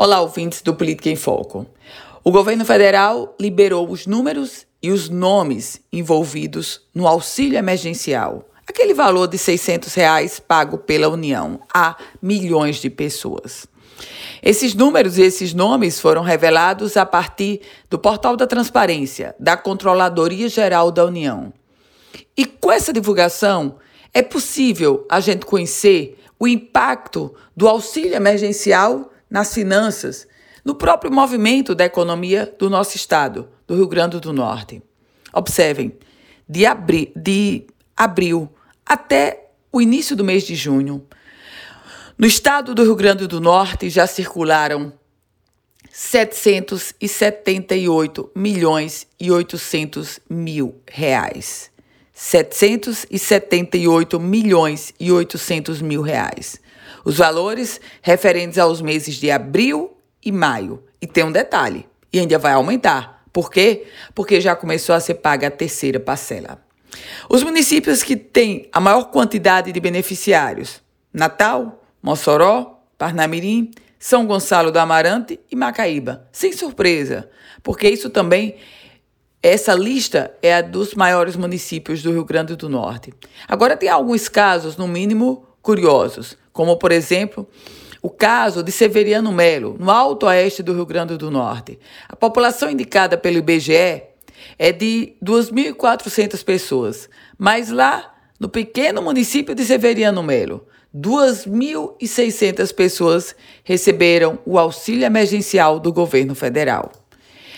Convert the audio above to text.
Olá, ouvintes do Política em Foco. O governo federal liberou os números e os nomes envolvidos no auxílio emergencial, aquele valor de 600 reais pago pela União a milhões de pessoas. Esses números e esses nomes foram revelados a partir do portal da transparência da Controladoria Geral da União. E com essa divulgação, é possível a gente conhecer o impacto do auxílio emergencial nas finanças, no próprio movimento da economia do nosso estado, do Rio Grande do Norte. Observem, de, abri de abril até o início do mês de junho, no estado do Rio Grande do Norte já circularam 778 milhões e 800 mil reais. 778 milhões e 800 mil reais. Os valores referentes aos meses de abril e maio. E tem um detalhe, e ainda vai aumentar. Por quê? Porque já começou a ser paga a terceira parcela. Os municípios que têm a maior quantidade de beneficiários: Natal, Mossoró, Parnamirim, São Gonçalo do Amarante e Macaíba. Sem surpresa, porque isso também essa lista é a dos maiores municípios do Rio Grande do Norte. Agora, tem alguns casos, no mínimo, curiosos, como, por exemplo, o caso de Severiano Melo, no alto oeste do Rio Grande do Norte. A população indicada pelo IBGE é de 2.400 pessoas, mas lá, no pequeno município de Severiano Melo, 2.600 pessoas receberam o auxílio emergencial do governo federal.